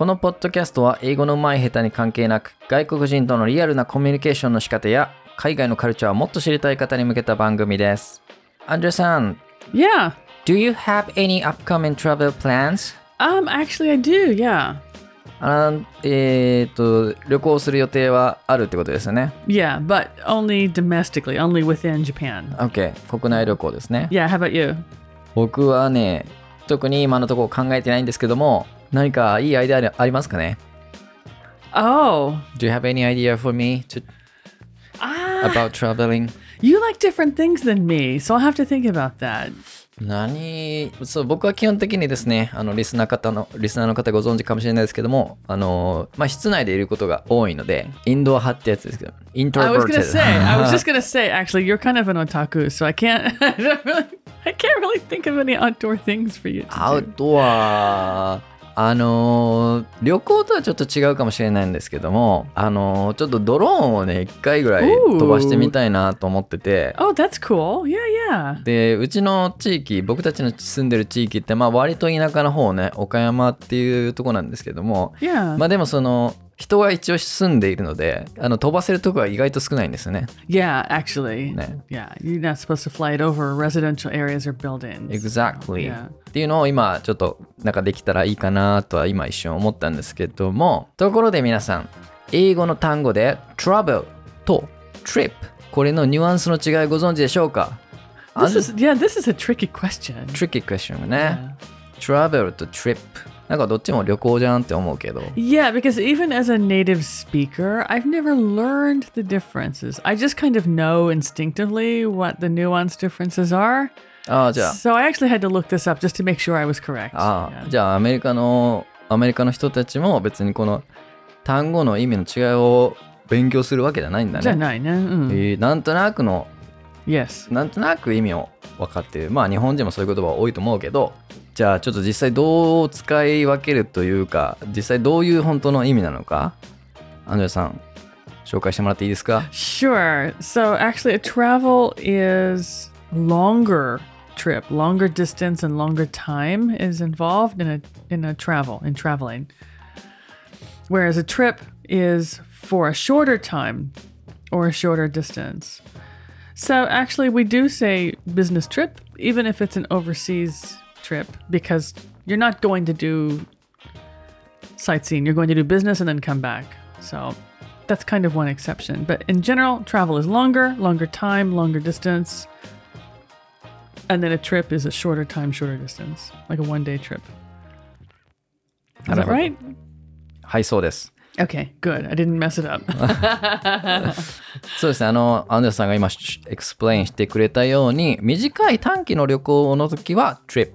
このポッドキャストは英語の上手い下手に関係なく外国人とのリアルなコミュニケーションの仕方や海外のカルチャーをもっと知りたい方に向けた番組です。アンドレさん、Yeah. Do you have any upcoming travel plans? Um, actually, I do. Yeah. あのえっ、と、旅行する予定はあるってことですよね。Yeah, but only domestically, only within Japan. OK、国内旅行ですね。Yeah. How about you? 僕はね、特に今のところ考えてないんですけども、何かいいアイデアありますかね Oh. Do you have any idea for me to, Ah. about traveling? You like different things than me, so I'll have to think about that. 何そう僕は基本的にですねあのリスナー方のリスナーの方ご存知かもしれないですけどもあの、まあ、室内でいることが多いのでインドア派ってやつですけどイント I ロ was バー gonna テ say, I was just gonna say, actually, you're kind of an otaku, so I can't, I don't really, I can't really think of any outdoor things for you. To アウ do. トはあの旅行とはちょっと違うかもしれないんですけどもあのちょっとドローンをね一回ぐらい飛ばしてみたいなと思ってて Oh, that's cool. Yeah, yeah. でうちの地域僕たちの住んでる地域ってまあ割と田舎の方ね岡山っていうとこなんですけども.まあでもその人が一応住んでいるのであの飛ばせるとこが意外と少ないんですよね。Yeah, actually. Ne. Yeah, you're not supposed to fly it over residential areas or buildings. Exactly、Yeah. っていうのを今ちょっとなんかできたらいいかなとは今一瞬思ったんですけどもところで皆さん英語の単語で travel と trip これのニュアンスの違いご存知でしょうか This is yeah, this is a tricky question. tricky question ね。travel と trip なんかどっちも旅行じゃんって思うけど Yeah, because even as a native speaker, I've never learned the differences. I just kind of know instinctively what the nuance differences are. ああじゃあ So I actually had to look this up just to make sure I was correct. あ Yeah. あじゃあアメリカのアメリカの人たちも別にこの単語の意味の違いを勉強するわけじゃないんだね。じゃないね。うん。えーなんとなくの Yes. なんとなく意味を分かってまあ日本人もそういう言葉多いと思うけどじゃあちょっと実際どう使い分けるというか実際どういう本当の意味なのかアンドレさん紹介してもらっていいですか Sure. So actually, a travel is longer trip, longer distance, and longer time is involved in a in a travel in traveling. Whereas a trip is for a shorter time or a shorter distance. So actually, we do say business trip, even if it's an overseas trip, because you're not going to do sightseeing. You're going to do business and then come back. So that's kind of one exception. But in general, travel is longer, longer time, longer distance. And then a trip is a shorter time, shorter distance, like a one day trip. Is that なるほど right? はいそうです Okay, good. I didn't mess it up. そうですねあのアンドレさんが今 explain してくれたように短い短期の旅行の時は trip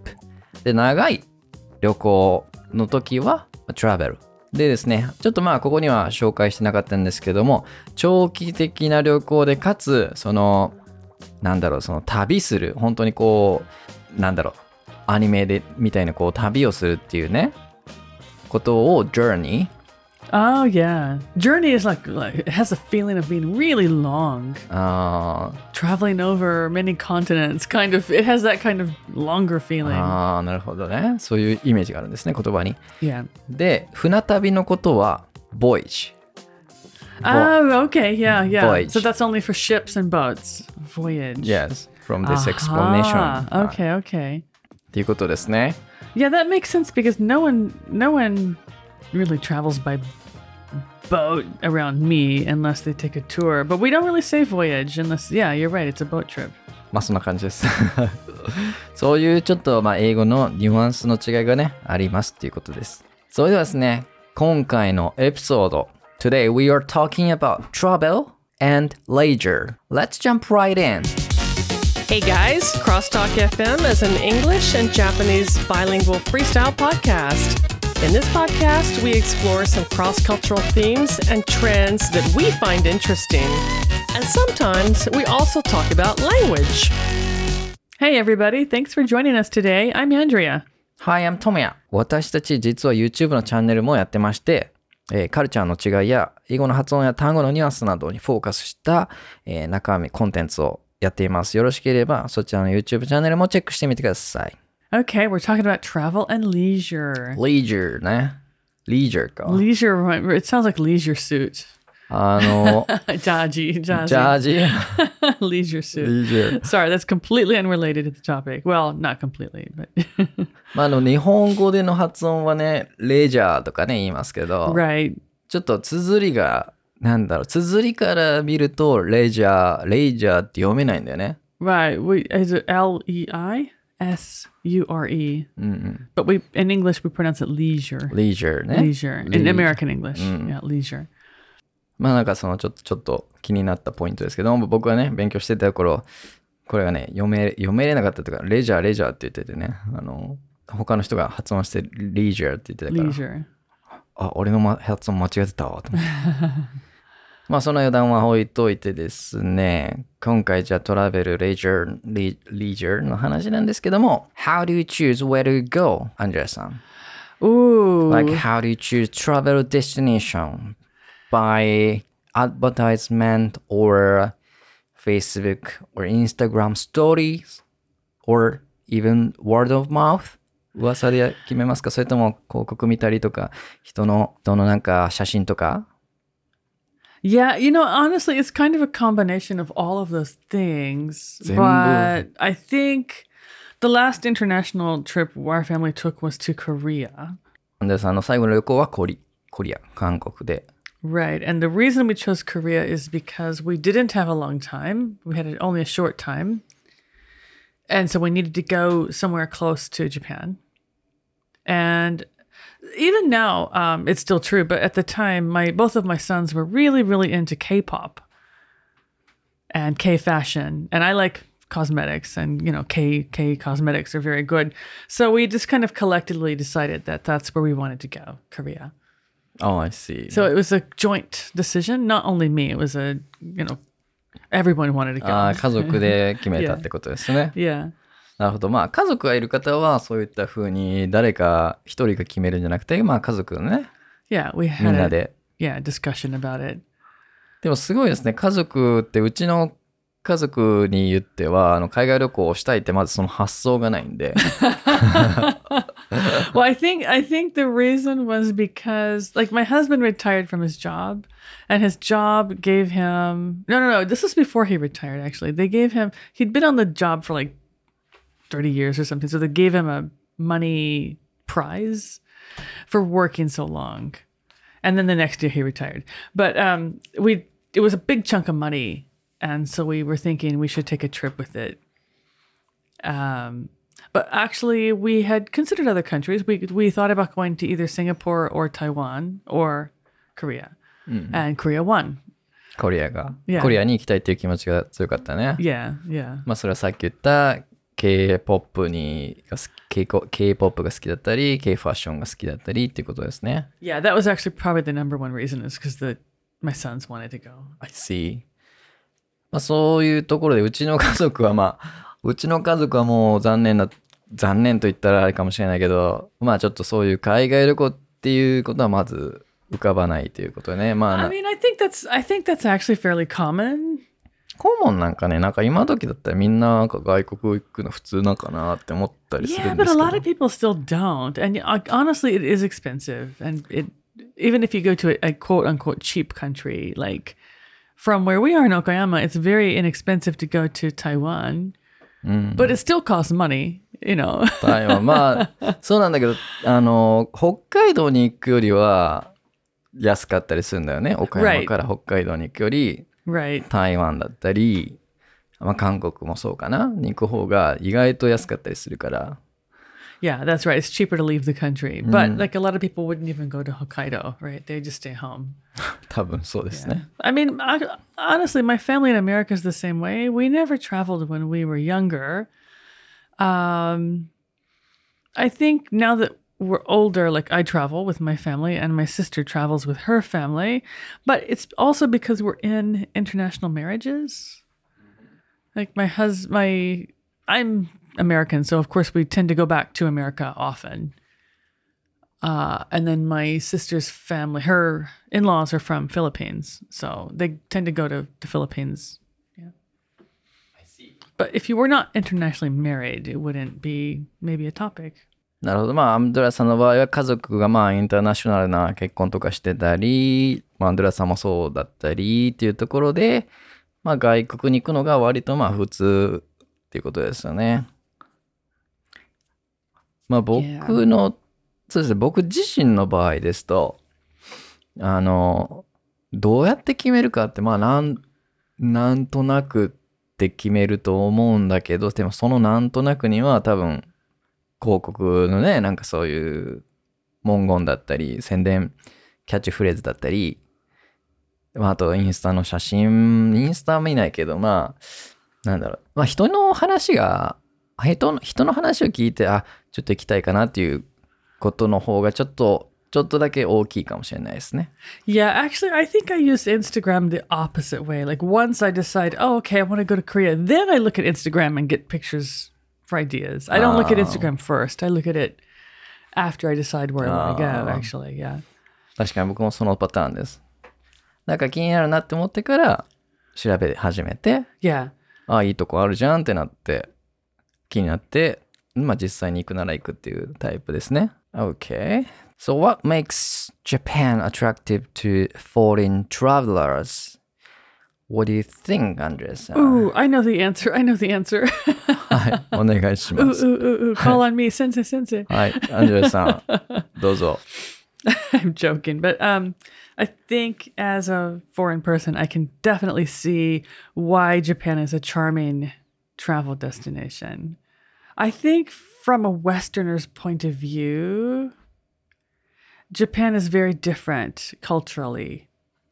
で長い旅行の時は travel でですねちょっとまあここには紹介してなかったんですけども長期的な旅行でかつそのなんだろうその旅する本当にこうなんだろうアニメでみたいなこう旅をするっていうねことを journey oh, yeah. Journey is like, like, it has a feeling of being really long. あー Traveling over many continents, kind of, it has that kind of longer feeling. あーなるほどねそういうイメージがあるんですね言葉に yeah. で船旅のことは voyage Oh, okay. Yeah, yeah. Voyage. So that's only for ships and boats. Voyage. yes from this explanation Aha, はい Okay, okay. っていうことですね Yeah, that makes sense because no one no one really travels by boat around me unless they take a tour. But we don't really say voyage unless yeah, you're right, it's a boat trip. まあそんな感じですそういうちょっとまあ英語のニュアンスの違いがねありますっていうことですそれではですね今回のエピソード Today we are talking about travel and leisure Let's jump right in Hey guys, Crosstalk FM is an English and Japanese bilingual freestyle podcast. In this podcast, we explore some cross cultural themes and trends that we find interesting. And sometimes we also talk about language. Hey everybody, thanks for joining us today. I'm Andrea. Hi, I'm Tomoya. 私たち実は YouTube のチャンネルもやってまして、えーカルチャーの違いや英語の発音や単語のニュアンスなどにフォーカスした、えー中身、コンテンツをやっています。よろしければそちらの YouTube チャンネルもチェックしてみてください。 Okay, we're talking about travel and leisure. leisure ね。 leisure か。 Leisure, right, it sounds like leisure suit. あの、 Jaji, ジャ jazzy. ージ leisure suit. leisure。 Sorry, that's completely unrelated to the topic. Well, not completely, but まあ、あの、日本語での発音はね、レジャーとかね、言いますけど、 right. ちょっと綴りが、なんだろう、綴りから見ると、レジャー、レジャーって読めないんだよね。 Right. We is it L E I S U R E? But we in English we pronounce it leisure. leisure ね。Leisure. In. American English. Yeah, leisure. まあなんかそのちょっとちょっと気になったポイントですけど僕はね勉強してた頃これがね読め読めれなかったとかレジャーレジャーって言っててねあの他の人が発音してレジャーって言ってたから.あ俺のま発音間違えてたわと思って まあその余談は置いといてですね今回じゃあトラベルレジャーレレジャーの話なんですけども How do you choose where to go アンジェラさん Ooh. Like, how do you choose travel destination? By advertisement or Facebook or Instagram stories or even word of mouth? 噂で決めますかそれとも広告見たりとか、人の、人のなんか写真とか Yeah, you know, honestly, it's kind of a combination of all of those things. Zenbu. But I think the last international trip our family took was to Korea. で、あの、最後の旅行はコリ、コリア、韓国で。 Right. And the reason we chose Korea is because we didn't have a long time. We had only a short time. And so we needed to go somewhere close to Japan. And even now, um, it's still true, but at the time, my both of my sons were really, really into K-pop and K fashion. And I like cosmetics and you know K K cosmetics are very good. So we just kind of collectively decided that that's where we wanted to go, Korea. Oh, I see. So it was a joint decision. Not only me, it was a, you know, everyone wanted to go. あー家族で決めたってことですね。 yeah. なるほど。まあ、家族がいる方は、そういった風に誰か一人が決めるんじゃなくて、まあ、家族のね、Yeah. We み had んなで。yeah, discussion about it. でもすごいですね。家族って、うちの家族に言っては、あの海外旅行をしたいって、まずその発想がないんで。well, I think I think the reason was because like my husband retired from his job and his job gave him No, no, no. This was before he retired actually. They gave him he'd been on the job for like 30 years or something. So they gave him a money prize for working so long. And then the next year he retired. But um we it was a big chunk of money and so we were thinking we should take a trip with it. Um but actually we had considered other countries. We we thought about going to either Singapore or Taiwan or Korea. And Korea won. コリアが。 Yeah. コリアに行きたいっていう気持ちが強かったね。 Yeah, yeah. まあ、それはさっき言った K-POP にが好き K- K-POP が好きだったり、K ファッションが好きだったりっていうことですね。Yeah, that was actually probably the number one reason is because the my sons wanted to go. I see. まあ、そういうところで、うちの家族はまあ、うちの家族はもう残念な、残念と言ったらあれかもしれないけど、まあちょっとそういう海外旅行っていうことはまず浮かばないということでね。まあ I な、mean, I think that's I think that's actually fairly common. コモンなんかね、なんか今時だったらみんななんか外国行くの普通なんかなって思ったりす Yeah, るんで but す a け lot ど of。people still don't. And uh, honestly, it is expensive. And it even if you go to a, a quote unquote cheap country like from where we are in Okayama, it's very inexpensive to go to Taiwan. But it still costs money, you know. 台湾まあ、そうなんだけど、あの、北海道に行くよりは安かったりするんだよね。岡山 Right. から北海道に行くより、right. 台湾だったり、まあ、韓国もそうかなに行く方が意外と安かったりするから。 Yeah, that's right. It's cheaper to leave the country. But like a lot of people wouldn't even go to Hokkaido, right? They just stay home. 多分そうですね。 I mean, I, honestly, my family in America is the same way. We never traveled when we were younger. Um, I think now that we're older, like I travel with my family and my sister travels with her family, but it's also because we're in international marriages. Like my husband, my I'm American, so of course we tend to go back to America often. Uh, and then my sister's family, her in-laws are from Philippines, so they tend to go to the Philippines. Yeah. I see. But if you were not internationally married, it wouldn't be maybe a topic. なるほど。まあ、アンドレアさんの場合は家族がまあインターナショナルな結婚とかしてたり、まあ、アンドレアさんもそうだったりっていうところで、まあ、外国に行くのが割とまあ普通っていうことですよね。まあ、僕の、そうですね、僕自身の場合ですと、あの、どうやって決めるかって、まあ、なん、なんとなくって決めると思うんだけど、でもそのなんとなくには多分、広告のね、なんかそういう文言だったり、宣伝、キャッチフレーズだったり、まあ、あとインスタの写真、インスタは見ないけど、まあ、なんだろう、まあ人の話が、人の人の話を聞いて、あ、ちょっと行きたいかなっていうことの方がちょっと、ちょっとだけ大きいかもしれないですね。Yeah, actually, I think I use Instagram the opposite way. Like once I decide, oh, okay, I want to go to Korea, then I look at Instagram and get pictures for ideas. I don't look at Instagram first. I look at it after I decide where I want to go. Actually, yeah. 確かに僕もそのパターンです。なんか気になるなって思ってから調べ始めて、Yeah. ああ、いいとこあるじゃんってなって、気になって、まあ実際に行くなら行くっていうタイプですね。Okay. So what makes Japan attractive to foreign travelers? What do you think, Andres? Ooh, I know the answer. I know the answer. はい、お願いし ooh, ます。 ooh, ooh, ooh. Call on me, sensei, sensei. はい、アンドレさん、どうぞ。 I'm joking, but um, I think as a foreign person, I can definitely see why Japan is a charming travel destination. I think from a Westerner's point of view, Japan is very different culturally.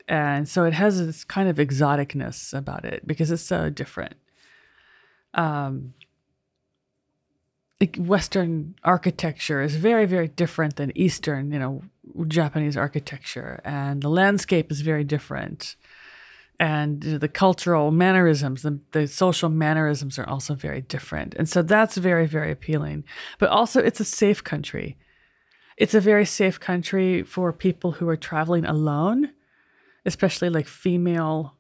and so it has this kind of exoticness about it because it's so different. Um, Western architecture is very, very different than Eastern, you know, Japanese architecture, and the landscape is very different. And you know, the cultural mannerisms, the, the social mannerisms are also very different. And so that's very, very appealing. But also, it's a safe country. It's a very safe country for people who are traveling alone, especially like female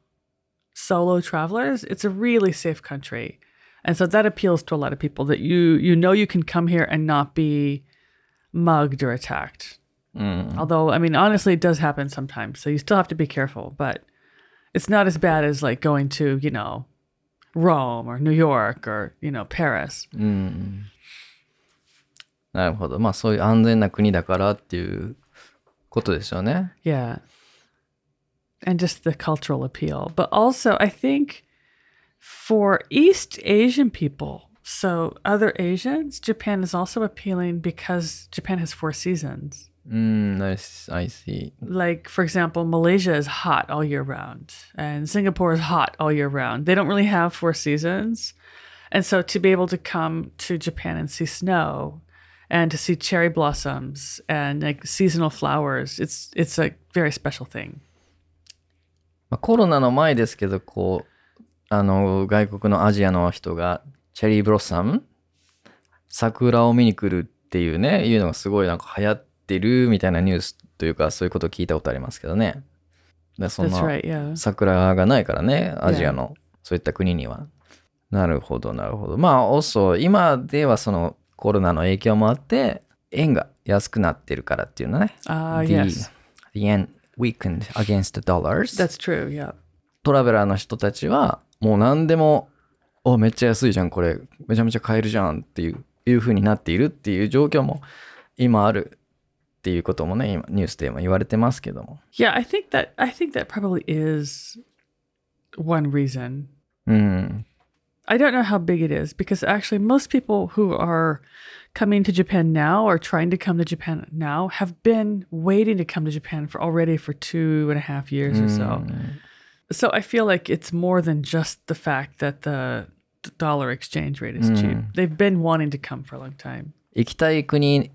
solo travelers. It's a really safe country. And so that appeals to a lot of people that you you know you can come here and not be mugged or attacked. Although I mean honestly it does happen sometimes. So you still have to be careful, but it's not as bad as like going to, you know, Rome or New York or, you know, Paris. なるほど。まあそういう安全な国だからっていうことですよね。 Yeah. and just the cultural appeal. But also, I think for East Asian people, so other Asians, Japan is also appealing because Japan has four seasons. Mm, nice. I see. Like, for example, Malaysia is hot all year round, and Singapore is hot all year round. They don't really have four seasons. And so to be able to come to Japan and see snow and to see cherry blossoms and like seasonal flowers, it's it's a very special thing. まあ、コロナの前ですけど、こう、あの、外国のアジアの人が、チェリーブロッサム桜を見に来るっていうね、いうのがすごいなんか流行ってるみたいなニュースというか、そういうことを聞いたことありますけどね。でそんな.桜がないからね、アジアの、そういった国には。なるほど、なるほど。まあ、also、今ではそのコロナの影響もあって、円が安くなってるからっていうのね。Ah, the, yes. the yen weakened against the dollars. That's true, yeah. トラベラーの人たちは、もう何でも、お、めっちゃ安いじゃん、これ。めちゃめちゃ買えるじゃんっていう、いう風になっているっていう状況も今あるっていうこともね、今ニュースでも言われてますけども。 Yeah, I think that I think that probably is one reason. うん。 I don't know how big it is because actually most people who are coming to Japan now or trying to come to Japan now have been waiting to come to Japan for already for two and a half years or so. So I feel like it's more than just the fact that the, the dollar exchange rate is cheap. They've been wanting to come for a long time. 行きたい国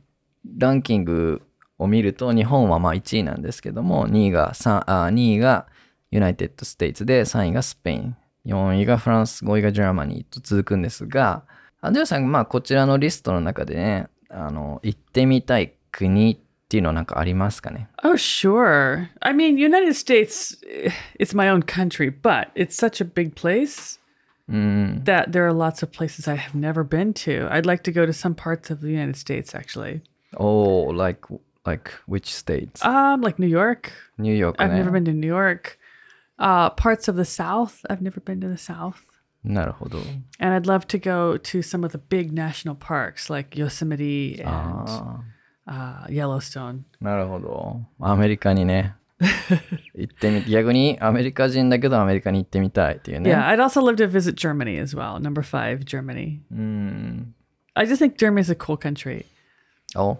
ランキングを見ると、日本はまあ1位なんですけども、2位が3、あ、2位がユナイテッド・ステイツで、3位がスペイン、4位がフランス、5位がジャーマニーと続くんですが、 アンドレさん、まあこちらのリストの中でね、あの、行ってみたい国っていうのはなんかありますかね Oh, sure. I mean, United States, eh, it's my own country, but it's such a big place. うん。 that there are lots of places I have never been to. I'd like to go to some parts of the United States actually. Oh, like, like which states? Um, like New York. ニューヨーク I've ね。 never been to New York. Uh, parts of the South. I've never been to the South. なるほど。 And I'd love to go to some of the big national parks like Yosemite and あ uh, Yellowstone. あ、なるほど。アメリカにね。行ってみ逆にアメリカ人だけどアメリカに行ってみたいっていうね。 Yeah, I'd also love to visit Germany as well. Number five, Germany. うん。 I just think Germany's a cool country. お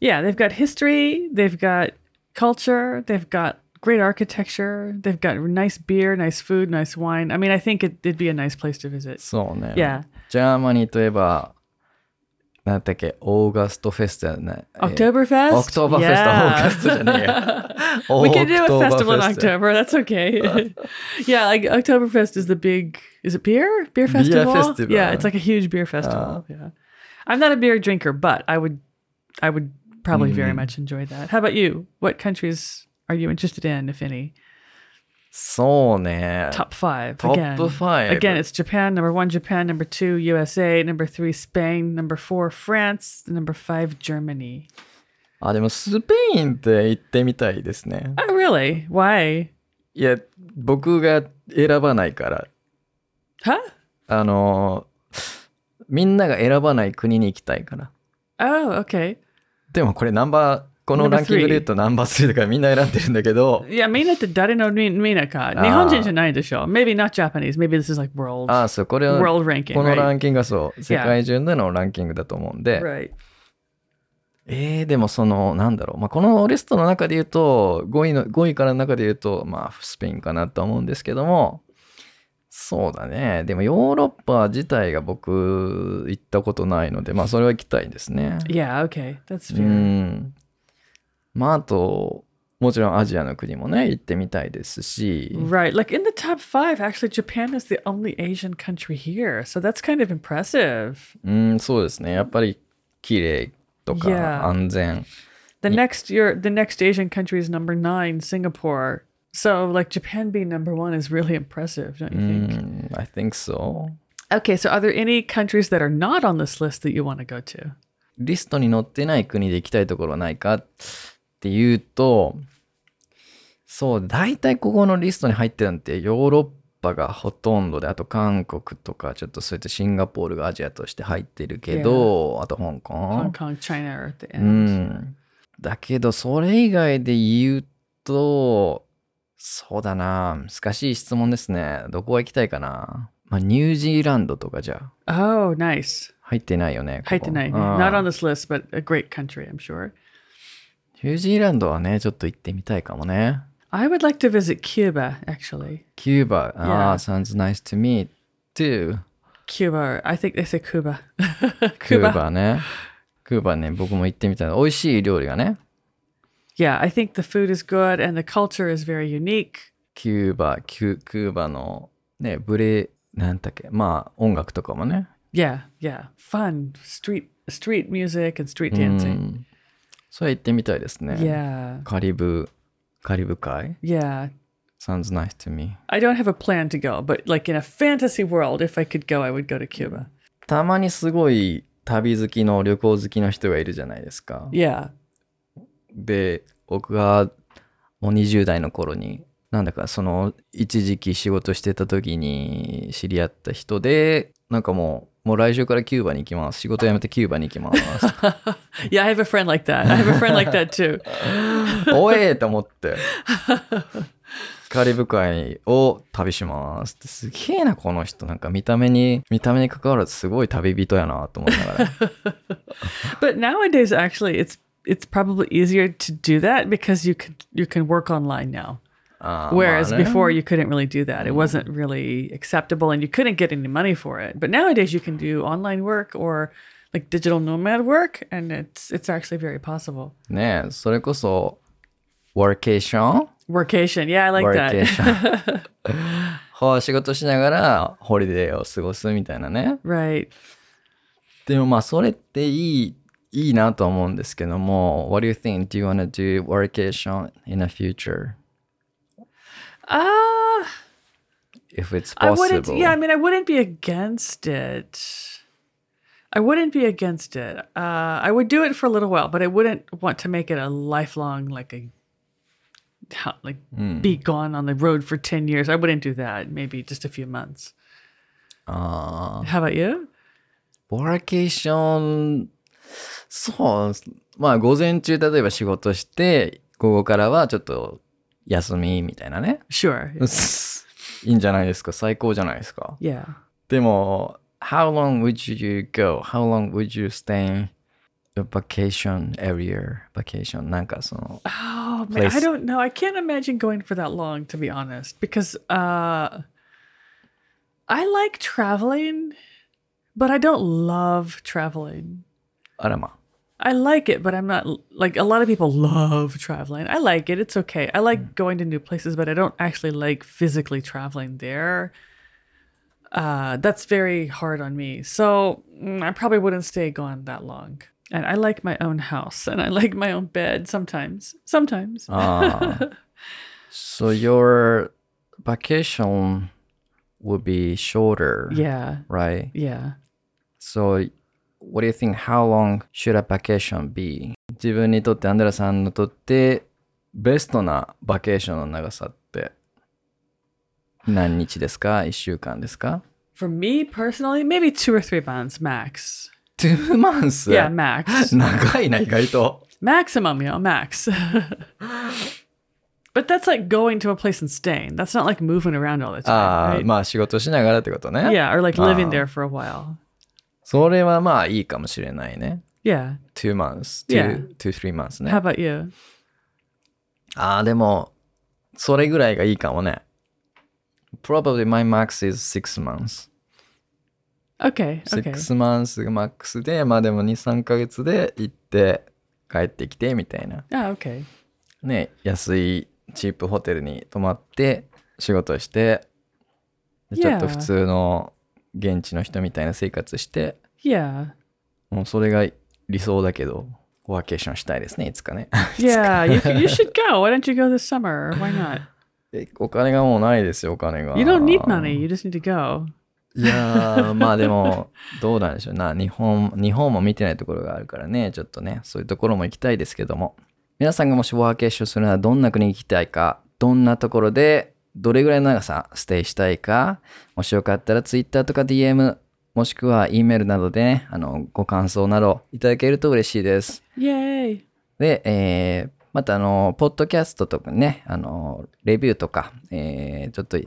Yeah, they've got history, they've got culture, they've got great architecture, they've got nice beer, nice food, nice wine. I mean, I think it, it'd be a nice place to visit. そうね。 Yeah. ジャーマニーといえば、なんだっけ、オーガストフェストやね。 Oktoberfest? オクトーバーフェスト、オーガストじゃねえや。 We can do a オクトーバー festival in フェスト October. That's okay. yeah, like Oktoberfest is the big. Is it beer? Beer festival? festival. Yeah, it's like a huge beer festival. yeah, I'm not a beer drinker, but I would, I would probably very much enjoy that. How about you? What countries are you interested in, if any? そうね。Top five. Top again. five. Again, it's Japan. Number one, Japan. Number two, USA. Number three, Spain. Number four, France. Number five, Germany. あ、でもスペインって行ってみたいですね。Oh, really? Why? いや、僕が選ばないから。Huh? あの、みんなが選ばない国に行きたいから。Oh, okay. でもこれナンバー、このランキングで言うとナンバー3だからみんな選んでるんだけど、いや、みんなって誰のみみんなか。日本人じゃないでしょ。Maybe not Japanese. Maybe this is like world, ああ、そう、これは、world ranking, このラ?ンキングがそう、世界中でのランキングだと思うんで、Right. えー、でもその、なんだろう、まあ、このリストの中で言うと、5位の、5位からの中で言うと、まあ、スペインかなと思うんですけども、そうだね。でもヨーロッパ自体が僕、行ったことないので、まあ、それは行きたいですね。Yeah, okay. That's う fair. ん。まあ、あと、もちろんアジアの国もね、行ってみたいですし、Right. Like in the top five, actually, Japan is the only Asian country here. So that's kind of impressive. うん、そうですね。やっぱり、綺麗とか、Yeah. 安全。The next year, the next Asian country is number nine, Singapore. So like Japan being number one is really impressive, don't you think? うん、I think so. Okay, so are there any countries that are not on this list that you want to go to? リストに載ってない国で行きたいところはないかっていうと、そう、大体ここのリストに入ってるのってヨーロッパがほとんどで、あと韓国とか、ちょっとそういったシンガポールがアジアとして入ってるけど、あと香港 Hong。Kong, China are at the う.ん。だけど、それ以外で言うと、そうだな、難しい質問ですね。どこが行きたいかな。まあ、ニュージーランドとかじゃ Oh, nice. 入ってないよね。ここ入ってない Not on this list, but a great country, I'm sure. ニュージーランドはね、ちょっと行ってみたいかもね。I would like to visit Cuba, actually. キューバ、ああ、Yeah. sounds nice to me too. Cuba. I think they say Cuba. クーバね。クーバね、僕も行ってみたい。美味しい料理がね。Yeah, I think the food is good and the culture is very unique. キューバ、キュクーバのね、ブレ、なんだっけ、まあ音楽とかもね。Yeah, yeah. Fun. Street street music and street う dancing. ん。それ行ってみたいですね。Yeah. カリブ、カリブ海 Yeah. ?sounds nice to me. I don't have a plan to go, but like in a fantasy world, if I could go, I would go to Cuba. たまにすごい旅好きの旅行好きの人がいるじゃないですか。Yeah. で、僕がもう20代の頃に、なんだかその一時期仕事してた時に知り合った人で、なんかもう、もう来週からキューバに行きます。仕事辞めてキューバに行きます。Yeah, I have a friend like that. I have a friend like that too. おえーと思って。カリブ海を旅しますってすげえなこの人なんか見た目に見た目に関わらずすごい旅人やなと思いながら But nowadays actually it's it's probably easier to do that because you can you can work online now. Um, Whereas before you couldn't really do that. It mm. wasn't really acceptable and you couldn't get any money for it. But nowadays you can do online work or like digital nomad work and it's it's actually very possible. ねえ、それこそ workation? Workation. Yeah, I like workation. that. ほう仕事しながらホリデーを過ごすみたいなね。Right. でもまあそれっていいいいなと思うんですけども、What do you think? Do you want to do workation in the future? Ah, if it's I wouldn't. possible. Yeah, I mean, I wouldn't be against it. I wouldn't be against it. Uh, I would do it for a little while, but I wouldn't want to make it a lifelong, like a, how- like be gone on the road for ten years. I wouldn't do that. Maybe just a few months. ああ。 How about you? ボラケーション、そう、まあ午前中例えば仕事して、午後からはちょっと 休みみたいなね。 Sure. いいんじゃないですか最高じゃないですか Yeah. でも、how long would you go? How long would you stay in a vacation area? Vacation なんかその、 Oh man, I Place. don't know. I can't imagine going for that long, to be honest, because uh, I like traveling, but I don't love traveling. あらま。 I like it, but I'm not like a lot of people love traveling. I like it. It's okay. I like going to new places, but I don't actually like physically traveling there. Uh, that's very hard on me. So mm, I probably wouldn't stay gone that long. And I like my own house and I like my own bed sometimes. Sometimes. So your vacation would be shorter, Yeah. right? Yeah. So, what do you think? How long should a vacation be? 自分にとって、アンドラさんにとって、ベストなバケーションの長さって何日ですか ?1 週間ですか For me personally, maybe two or three months max. ?2 months? Yeah, max. 長いな、意外と。Maximum, you know, max. but that's like going to a place and staying. That's not like moving around all the time. ああ、right? まあ仕事しながらってことね。Yeah, or like living Ah. there for a while. それはまあいいかもしれないね。Yeah. 2 months, い 2, 2 3 months ね How。about you? ああ、でも、それぐらいがいいかもね。Probably my max is 6 months. Okay. Okay. 6 months がマックスで、まあでも2、3ヶ月で行って帰ってきてみたいな。Oh, okay. ね、安いチープホテルに泊まって仕事して、でちょっと Yeah. 普通の現地の人みたいな生活して、Yeah. もうそれが理想だけど、ワーケーションしたいですね、いつかね。Yeah. You, you should go. Why don't you go this summer? Why not? えお金がもうないですよ、お金が。You don't need money. You just need to go. いやー、まあでも、どうなんでしょうな。日本、日本も見てないところがあるからね、ちょっとね、そういうところも行きたいですけども。皆さんがもしワーケーションするならどんな国に行きたいか、どんなところで、どれぐらいの長さステイしたいか、もしよかったら Twitter とか DM、もしくは E メールなどでね、あの、ご感想などいただけると嬉しいです。Yay. で、えーまたあの、ポッドキャストとかね、あの、レビューとか、えーちょっと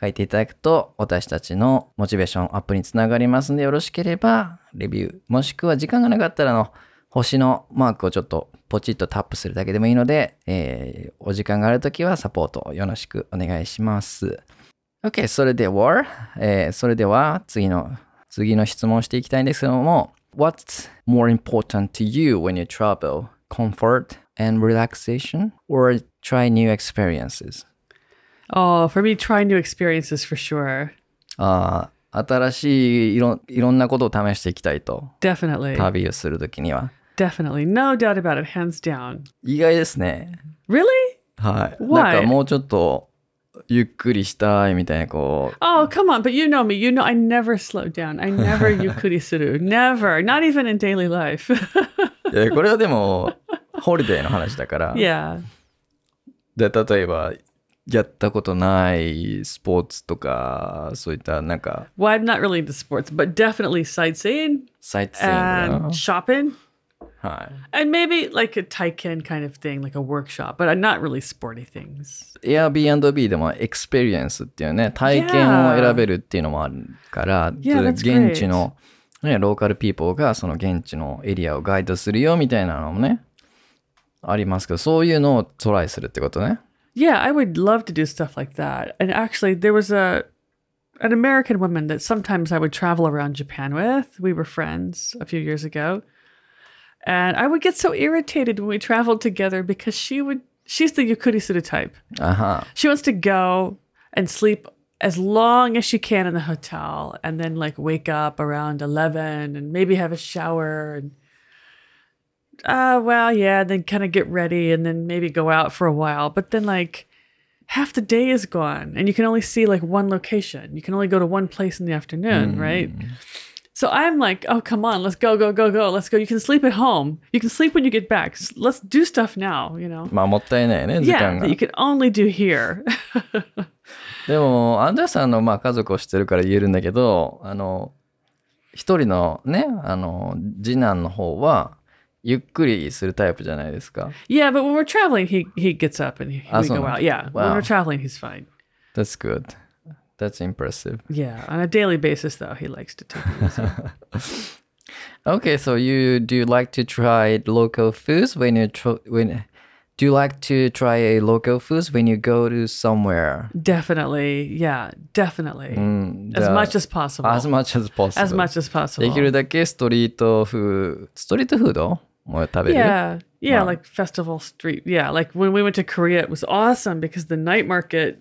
書いていただくと、私たちのモチベーションアップにつながりますので、よろしければ、レビュー、もしくは時間がなかったらあの、星のマークをちょっとポチッとタップするだけでもいいので、えーお時間があるときはサポートをよろしくお願いします。OK、それでは、えーそれでは次の、次の質問をしていきたいんですけども、What's more important to you when you travel? Comfort and relaxation or try new experiences? Oh, for me, try new experiences for sure. ああ、新しいいろいろんなことを試していきたいと、Definitely. 旅をするときには。Definitely. No doubt about it. Hands down. Really? Why? Oh come on. But you know me. You know I never slow down. I never ゆっくりする。Never. Not even in daily life. いや、これはでも、ホリデーの話だから。Yeah. で、例えば、やったことないスポーツとか、そういったなんか。Well, I'm not really into sports, but definitely sightseeing. Sightseeing. And shopping は And maybe like a Taiken kind of thing, like a workshop, but I'm not really sporty things. い。Airbnb でもエクスペリエンスっていうね、体験を選べるっていうのもあるから、 Yeah, それ that's 現地の、ね、ローカルピーポーがその現地のエリアをガイドするよみたいなのもね、ありますけど、そういうのをトライするってことね。 Yeah, I would love to do stuff like that. And actually, there was a an American woman that sometimes I would travel around Japan with. We were friends a few years ago. And I would get so irritated when we traveled together because she would she's the yukuri suru type. あは。She wants to go and sleep as long as she can in the hotel and then like wake up around 11 and maybe have a shower and uh well yeah then kind of get ready and then maybe go out for a while but then like half the day is gone and you can only see like one location. You can only go to one place in the afternoon, right? So I'm like, oh, come on, let's go, go, go, go. Let's go. You can sleep at home. You can sleep when you get back. S- Let's do stuff now, you know? まあもったいないね、時 Yeah, 間が that。you can only do here. でも、アンダーさんのまあ家族を知ってるから言えるんだけど、あの、一人のね、あの、次男の方は、ゆっくりするタイプじゃないですか。 yeah, but when we're traveling, he, he gets up and he, we Awesome. go out. Yeah, when Wow. we're traveling, he's fine. That's good. That's impressive. Yeah, on a daily basis, though, he likes to take it easy. Okay, so you do you like to try local foods when you tr- when do you like to try a local foods when you go to somewhere? definitely. Yeah, definitely. as the- much as possible. As much as possible. As much as possible. できるだけストリートフーストリートフードも食べる Yeah. Yeah, Wow. like festival street. Yeah, like when we went to Korea, it was awesome because the night market,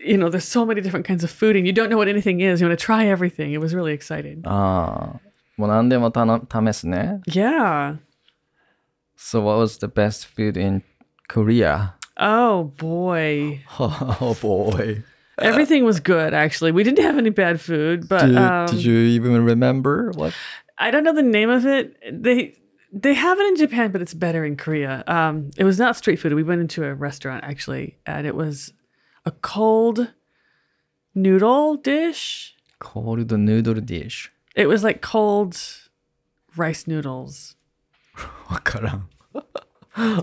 you know, there's so many different kinds of food and you don't know what anything is. You want to try everything. It was really exciting. ああ、もう何でもたの試すね。 Yeah. So what was the best food in Korea? Oh boy. Oh boy. Everything was good actually. We didn't have any bad food, but Did, um, did you even remember what? I don't know the name of it. They they have it in Japan, but it's better in Korea. Um, it was not street food. We went into a restaurant actually, and it was a cold noodle dish. Cold noodle dish. It was like cold rice noodles. わからん。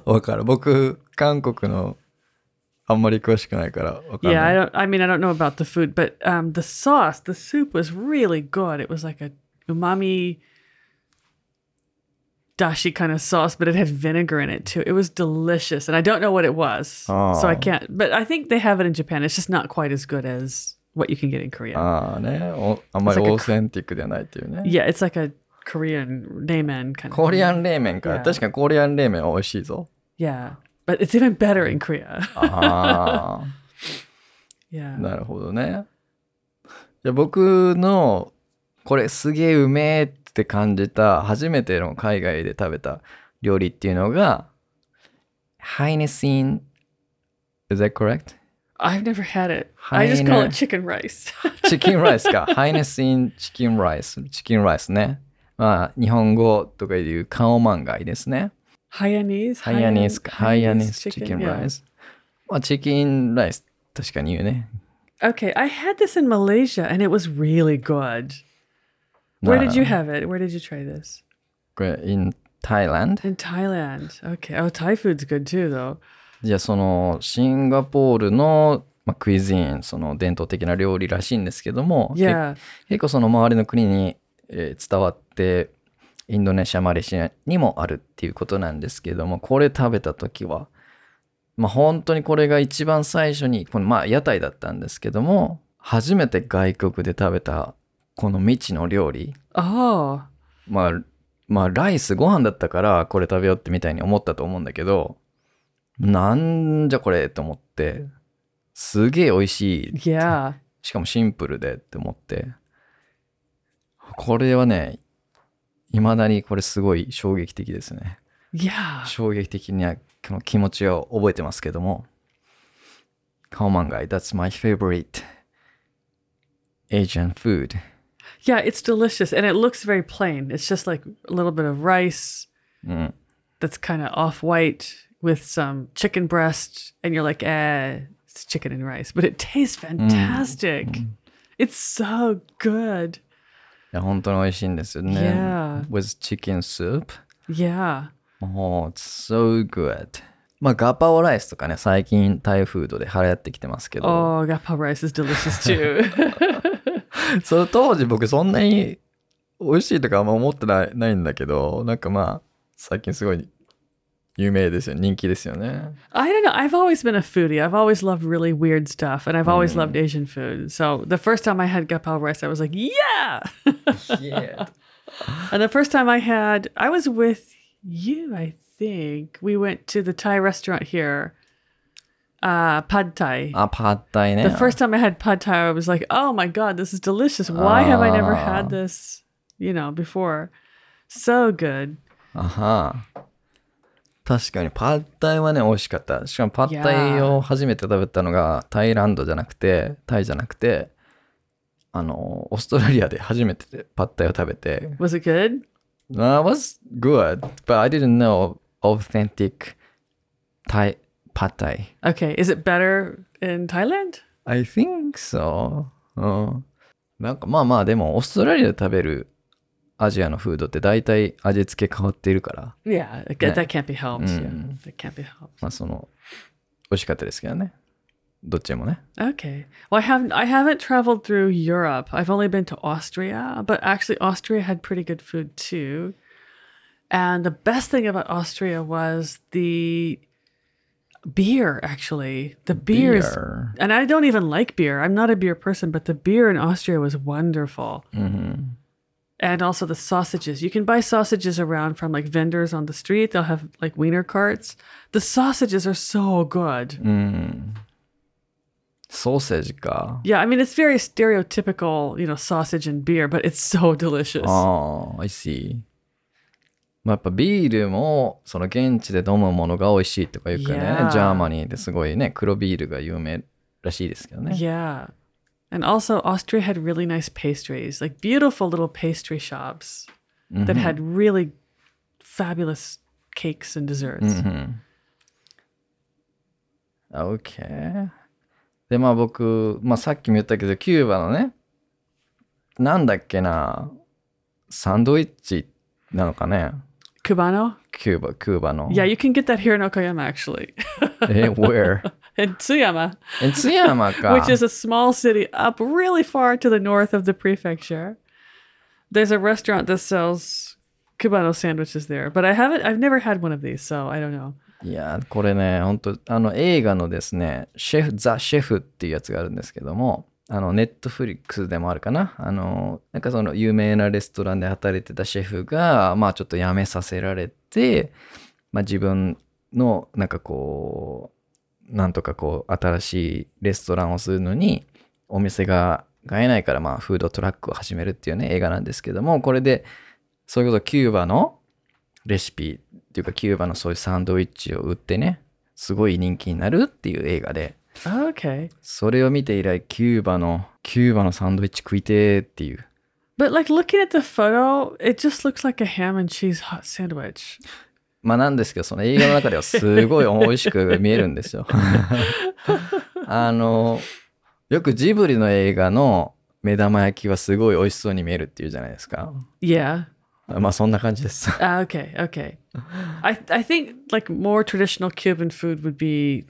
わからん。僕、韓国のあんまり詳しくないからわかん Yeah, な I い。 don't. I mean, I don't know about the food, but um, the sauce, the soup was really good. It was like a umami dashi kind of sauce, but it had vinegar in it too. It was delicious, and I don't know what it was, so I Oh. can't. But I think they have it in Japan. It's just not quite as good as what you can get in Korea. ああねお。あんまり It's like a オーセンティックではないっていうね。 yeah, it's like a Korean ramen kind of. コリアン冷麺か。 Yeah. 確かにコリアン冷麺は美味しいぞ。 Yeah, but it's even better in Korea. ああ。 yeah. なるほどね。いや僕のこれすげえうめえっ って感じた初めての海外で食べた料理っていうのが Hainesin that correct? I've never had it. I just call it chicken rice. チキンライスか。ハイネスンチキンライス。チキンライスね。まあ、日本語とかいうカオマンガイですね。 Hainanese Hainanese。ハイアニーチキンライス。まあ、チキンライス、確かに言うね。Okay, I had this in Malaysia and it was really good. Where did you have it? Where did you try this? in Thailand? In Thailand. Okay. Oh, Thai food's good too, though. じゃあそのシンガポールの、まあ、 cuisine その伝統的な料理らしいんですけども、Yeah. け結構その周りの国に、えー伝わってインドネシアマレーシアにもあるっていうことなんですけどもこれ食べた時はまあ本当にこれが一番最初にこのまあ屋台だったんですけども初めて外国で食べたこの未知の料理 Oh. まあまあライスご飯だったからこれ食べようってみたいに思ったと思うんだけどなんじゃこれと思ってすげえ美味しい Yeah. しかもシンプルでって思ってこれはね未だにこれすごい衝撃的ですね.衝撃的にはこの気持ちを覚えてますけどもカオマンガイ That's my favorite Asian food Yeah, it's delicious and it looks very plain. It's just like a little bit of rice Mm. that's kind of off white with some chicken breast, and you're like, eh, it's chicken and rice, but it tastes fantastic. It's so good. いや本当に美味しいんですよね Yeah. With chicken soup Yeah. もう it's so good まあガパオライスとかね最近タイフードで流行ってきてますけど Oh, gapa rice is delicious too. その当時僕そんなに美味しいとかあんま思ってないないんだけど、なんかまあ、最近すごい有名ですよ。人気ですよね。 I don't know. I've always been a foodie. I've always loved really weird stuff, and I've always loved Asian food. So the first time I had gapao rice, I was like, yeah. Yeah. and the first time I had, I was with you, I think. We went to the Thai restaurant here, uh, Pad Thai. あ、パッタイね。 The first time I had pad thai, I was like, "Oh my god, this is delicious! Why have I never Ah. had this, you know, before? So good." あは。 確かに、パッタイはね、美味しかった。しかも、パッタイを初めて食べたのが、タイランドじゃなくて、タイじゃなくて、あの、オーストラリアで初めてパッタイを食べて、 Was it good? Uh, it was good, but I didn't know authentic Thai pad Thai. Okay. Is it better in Thailand? I think so. うん。なんかまあまあでもオーストラリアで食べるアジアのフードって大体味付け変わっているから、 Yeah. That, Yeah. that can't be helped. Yeah. Mm. That can't be helped. まあその、美味しかったですけどね。どっちもね。 Okay. Well, I haven't I haven't traveled through Europe. I've only been to Austria, but actually Austria had pretty good food too. And the best thing about Austria was the beer actually. The beer, beer. Is, and i don't even like beer. I'm not a beer person but the beer in austria was wonderful. Mm-hmm. and also the sausages. You can buy sausages around from like vendors on the street. They'll have like wiener carts. The sausages are so good. Mm. Sausage ga. yeah i mean it's very stereotypical you know sausage and beer but it's so delicious. Oh i see. まあ、やっぱビールもその現地で飲むものが美味しいとか言うからね、Yeah. Germany ですごいね、黒ビールが有名らしいですけどね。Yeah. And also Austria had really nice pastries, like beautiful little pastry shops that had really fabulous cakes and desserts. OK。で、まあ僕、まあさっきも言ったけど、キューバのね、なんだっけな、サンドイッチなのかね、Cubano? Cuba, Cubano. Yeah, you can get that here in Okayama actually. In eh, Where? in Tsuyama. In Tsuyama, Which is a small city up really far to the north of the prefecture. There's a restaurant that sells Cubano sandwiches there, but I haven't I've never had one of these, so I don't know. いやこれね、本当あの映画のですね、シェフ、ザ・シェフっていうやつがあるんですけども、あの、ネットフリックスでもあるかな。あの、なんかその有名なレストランで働いてたシェフが、まあちょっと辞めさせられて、まあ自分の、なんかこう、なんとかこう、新しいレストランをするのに、お店が買えないから、まあフードトラックを始めるっていうね、映画なんですけども、これで、そういうことキューバのレシピっていうかキューバのそういうサンドイッチを売ってね、すごい人気になるっていう映画で、Okay. それを見て以来キューバの、キューバのサンドイッチ食いてーっていう。But like looking at the photo, it just looks like a ham and cheese hot sandwich. まあなんですけど、その映画の中ではすごい美味しく見えるんですよ。あの、よくジブリの映画の目玉焼きはすごい美味しそうに見えるっていうじゃないですか。Yeah. まあそんな感じです。Ah, okay. Okay. I I think like more traditional Cuban food would be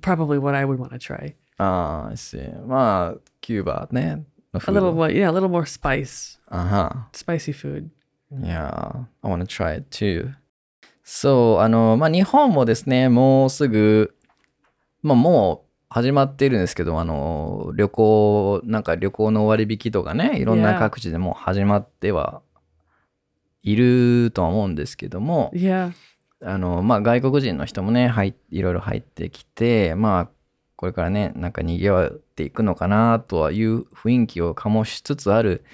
probably what I would want to try. ああ、I see まあ、キューバね。A ー little ド more, yeah, a little more spice, あは。spicy food. Yeah, I wanna try it too. そう、あの、まあ、日本もですね、もうすぐ、まあ、もう始まっているんですけど、あの、旅行、なんか旅行の割引とかね、いろんな.各地でもう始まってはいるとは思うんですけども、Yeah. あの、まあ、外国人の人もね、入っいろいろ入ってきて、まあ、これからね、なんか賑わっていくのかなとはいう雰囲気を醸しつつある、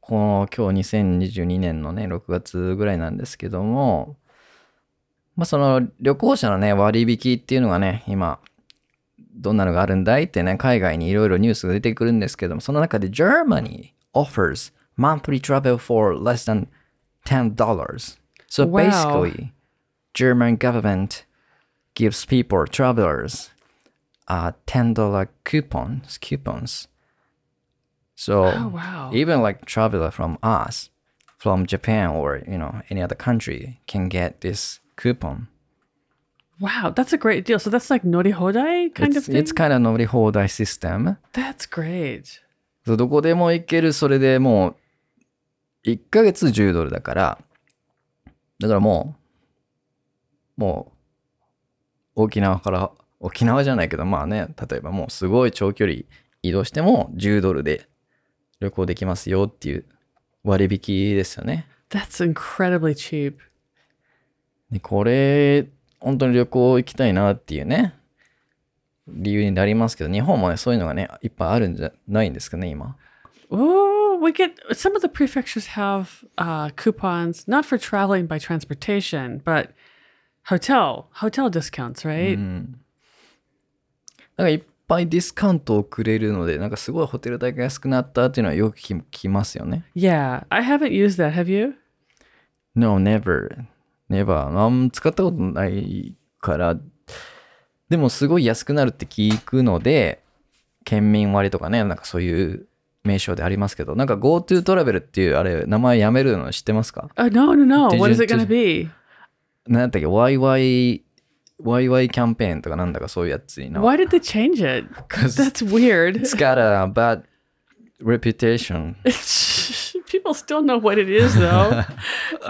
この今日2022年のね、6月ぐらいなんですけども、まあ、その旅行者のね、割引っていうのがね、今、どんなのがあるんだいってね、海外にいろいろニュースが出てくるんですけども、その中で Germany offers monthly travel for less than $10. So basically, German government gives people travelers uh, $10 coupons coupons. So Oh wow. even like traveler from us, from Japan or you know any other country can get this coupon. Wow, that's a great deal. So that's like nori hodai kind It's, of thing. it's kind of 乗り放題 system. that's great. そうどこでも行ける、それでもう、1ヶ月10ドルだから、だからもう、 もう、沖縄から、沖縄じゃないけど、まあね、例えばもうすごい長距離移動しても10ドルで旅行できますよっていう割引ですよね。That's incredibly cheap. でこれ、本当に旅行行きたいなっていうね、理由になりますけど、日本もね、そういうのがね、いっぱいあるんじゃないんですかね、今。Oh, we get some of the prefectures have uh, coupons not for traveling by transportation, but hotel hotel discounts, う right? ん。なんかいっぱいディスカウントをくれるので、なんかすごいホテル代が安くなったっていうのはよく聞きますよね。Yeah, I haven't used that. Have you? No, never. Never. あんま使ったことないから、でもすごい安くなるって聞くので、県民割とかね、なんかそういう名称でありますけど、なんか GoTo トラベルっていうあれ、名前やめるの知ってますか？Oh no, no, no. What is it did- be? なんだっけ ?YY、YY キャンペーンとかなんだかそういうやつにな。Why did they change it? Because That's weird. it's got a bad reputation. People still know what it is, though.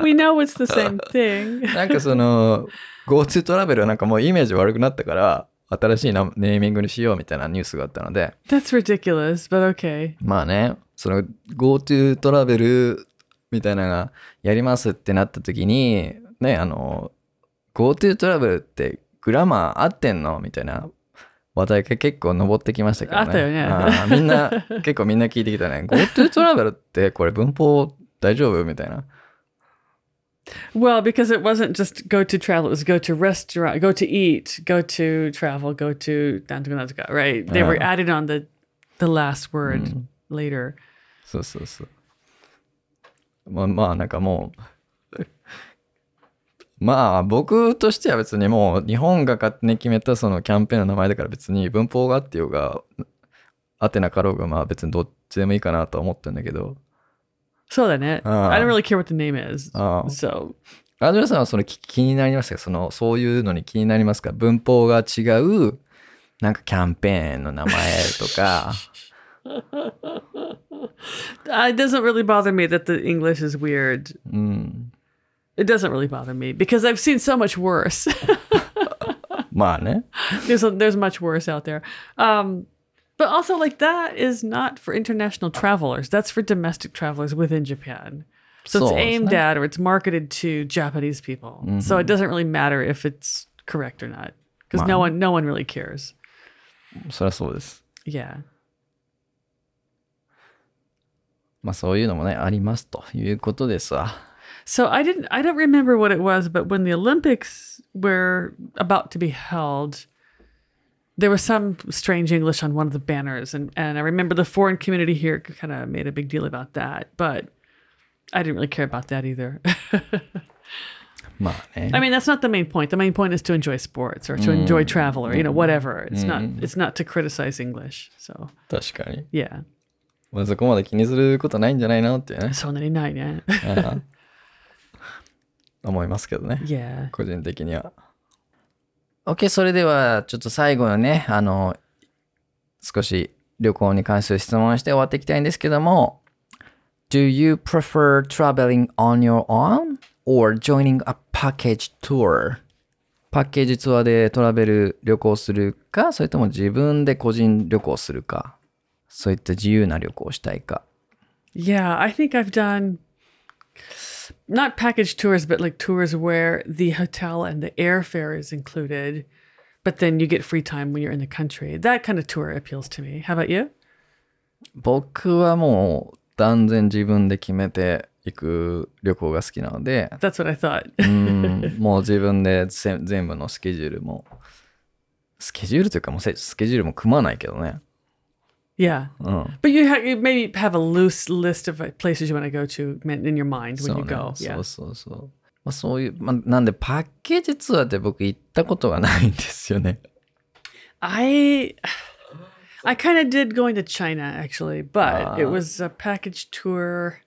we know it's the same thing. なんかその GoTo トラベルはなんかもうイメージ悪くなったから新しいなネーミングにしようみたいなニュースがあったので That's ridiculous, but okay. まあねその GoTo トラベルみたいなのがやりますってなった時にねあの GoTo トラベルってグラマー合ってんのみたいな話題が結構上ってきましたけどね。あったよねみんな、結構みんな聞いてきたね。GoTo トラベルってこれ文法大丈夫みたいな。Well, because it wasn't just go to travel, it was go to restaurant, go to eat, go to travel, go to right? They were added on the the last word later. そうそうそう。まあまあなんかもう、まあ僕としては別にもう日本が勝手に決めたそのキャンペーンの名前だから別に文法があってようが、あってなかろうがまあ別にどっちでもいいかなとは思ってるんだけど、So then it. Ah. I don't really care what the name is. Ah. So アンドレさんはその気気になりますかそのそういうのに気になりますか文法が違うなんかキャンペーンの名前とか、uh, it doesn't really bother me that the English is weird. うん、It doesn't really bother me because I've seen so much worse. まあね。 there's a, there's much worse out there. Um, but also like that is not for international travelers. That's for domestic travelers within Japan. So it's So, aimed isn't it? at or it's marketed to Japanese people. So it doesn't really matter if it's correct or not because no one no one really cares. そりゃそうです。 Yeah. まあそういうのもね、ありますということですわ。 So I didn't I don't remember what it was, but when the Olympics were about to be held, there was some strange English on one of the banners, and and I remember the foreign community here kind of made a big deal about that, but I didn't really care about that either. まあね。 I mean, that's not the main point. The main point is to enjoy sports or to enjoy travel or you know whatever. It's not it's not to criticize English. So 確かに。 yeah. まあそこまで気にすることないんじゃないのってね、 So many nine, yeah. ああ 思いますけどね。yeah. 個人的には。OK、それではちょっと最後のね、あの、少し旅行に関する質問をして終わっていきたいんですけども、Do you prefer traveling on your own or joining a package tour? パッケージツアーでトラベル旅行するか、それとも自分で個人旅行するか、そういった自由な旅行をしたいか。Yeah, I think I've done not package tours, but like tours where the hotel and the airfare is included, but then you get free time when you're in the country. That kind of tour appeals to me. How about you? 僕はもう断然自分で決めていく旅行が好きなので、 That's what I thought. うんもう自分でぜ全部のスケジュールも、スケジュールというかもうせスケジュールも組まないけどね。 yeah. うん。 But you, ha- you maybe have a loose list of uh, places you want to go to men- in your mind そ when う you ね go. そ Yeah. うそうそう。まあ、そういう、まあ、なんでパッケージツアーって僕行ったことがないんですよね。 I I kind of did going to China actually, but it Ah. was a package tour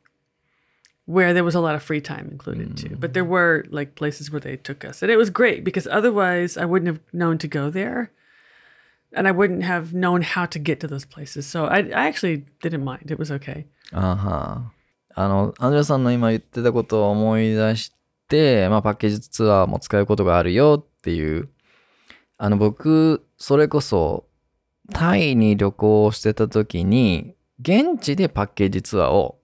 where there was a lot of free time included too. But there were like places where they took us, and it was great because otherwise I wouldn't have known to go there, And I wouldn't have known how to get to those places. So I, I actually didn't mind; it was okay. あはあの、アンジェラさんの今言ってたことを思い出して、まあ、パッケージツアーも使うことがあるよっていう、あの、僕、それこそ、タイに旅行してた時に、現地でパッケージツアーを、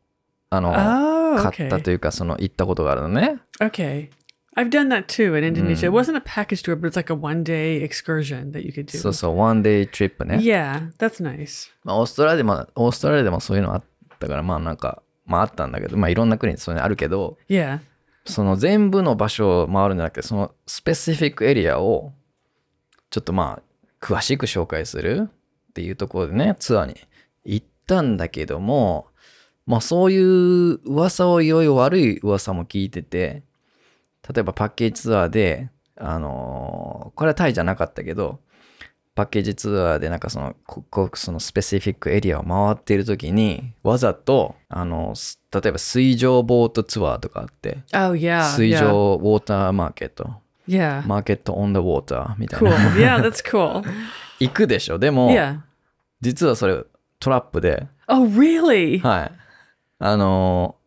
あの、Oh, 買ったと okay, いうか、その、行ったことがあるのね。okay. I've done that too in Indonesia. It wasn't a package tour, but it's like a one-day excursion that you could do. そうそう、ワンデイトリップね。Yeah, that's nice. まあ、オーストラリアでも、オーストラリアでもそういうのあったから、まあなんか、まああったんだけど、まあいろんな国にそういうのあるけど、Yeah. その全部の場所を回るんじゃなくて、そのスペシフィックエリアを、ちょっとまあ、詳しく紹介するっていうところでね、ツアーに行ったんだけども、まあそういう噂をいろいろ悪い噂も聞いてて、例えばパッケージツアーで、あのーこれはタイじゃなかったけど、パッケージツアーでなんかその、ここそのスペシフィックエリアを回っている時に、わざと、あの、す例えば水上ボートツアーとかあって、Oh yeah. 水上ウォーターマーケット、Yeah. マーケットオンダウォーターみたい Cool. な。Yeah, that's cool. 行くでしょ？でも、Yeah. 実はそれトラップで、Oh really? はい。あのー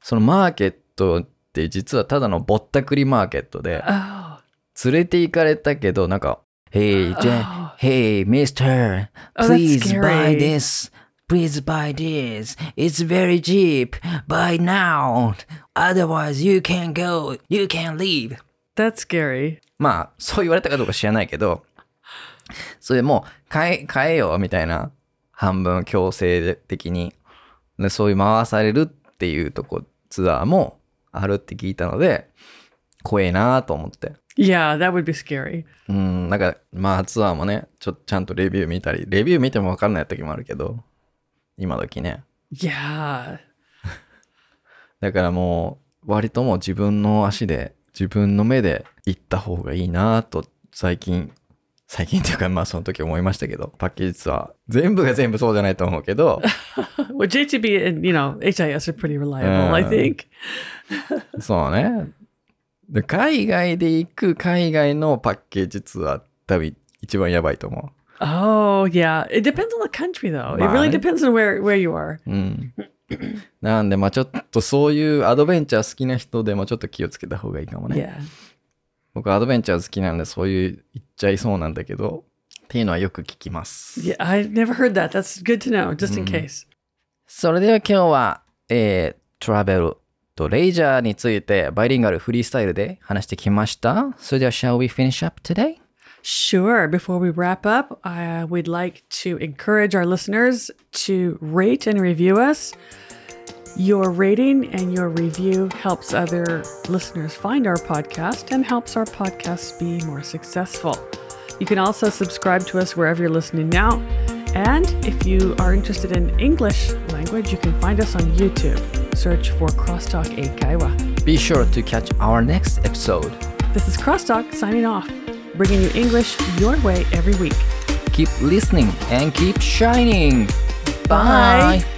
そのマーケットって実はただのぼったくりマーケットで、Oh. 連れて行かれたけど、なんか、Hey, Jen, Oh. hey, mister, Oh, that's please buy this. Please buy this. It's very cheap. Buy now. Otherwise, you can't go. You can't leave. That's scary. まあ、そう言われたかどうか知らないけど、それもう、買え、買えよ、みたいな、半分強制的に、でそういう回されるっていうとこ、ツアーもあるって聞いたので、怖えなと思って。Yeah, that would be scary. うん、なんか、まあツアーもね、ちょっとちゃんとレビュー見たり、レビュー見ても分かんない時もあるけど、今時ね。Yeah. だからもう、割ともう自分の足で、自分の目で行った方がいいなと、最近、最近っていうか、まあその時思いましたけど、パッケージツアー。全部が全部そうじゃないと思うけど。JTB and, HIS are pretty reliable, I think. そうね。海外で行く海外のパッケージツアー、多分一番やばいと思う。Oh, yeah. It depends on the country, though. It really depends on where, you are. なんで、まあちょっとそういうアドベンチャー好きな人でもちょっと気をつけた方がいいかもね。僕アドベンチャー好きなんでそういう言っちゃいそうなんだけど、っていうのはよく聞きます。Yeah, I've never heard that. That's good to know, just in case. それでは今日は、えー、トラベルとレイジャーについてバイリンガルフリースタイルで話してきました。それでは Shall we finish up today? Sure. Before we wrap up, uh, we'd like to encourage our listeners to rate and review us. Your rating and your review helps other listeners find our podcast and helps our podcast be more successful. You can also subscribe to us wherever you're listening now. And if you are interested in English language, you can find us on YouTube. Search for Crosstalk Eikaiwa. Be sure to catch our next episode. This is Crosstalk signing off, bringing you English your way every week. Keep listening and keep shining. Bye. Bye.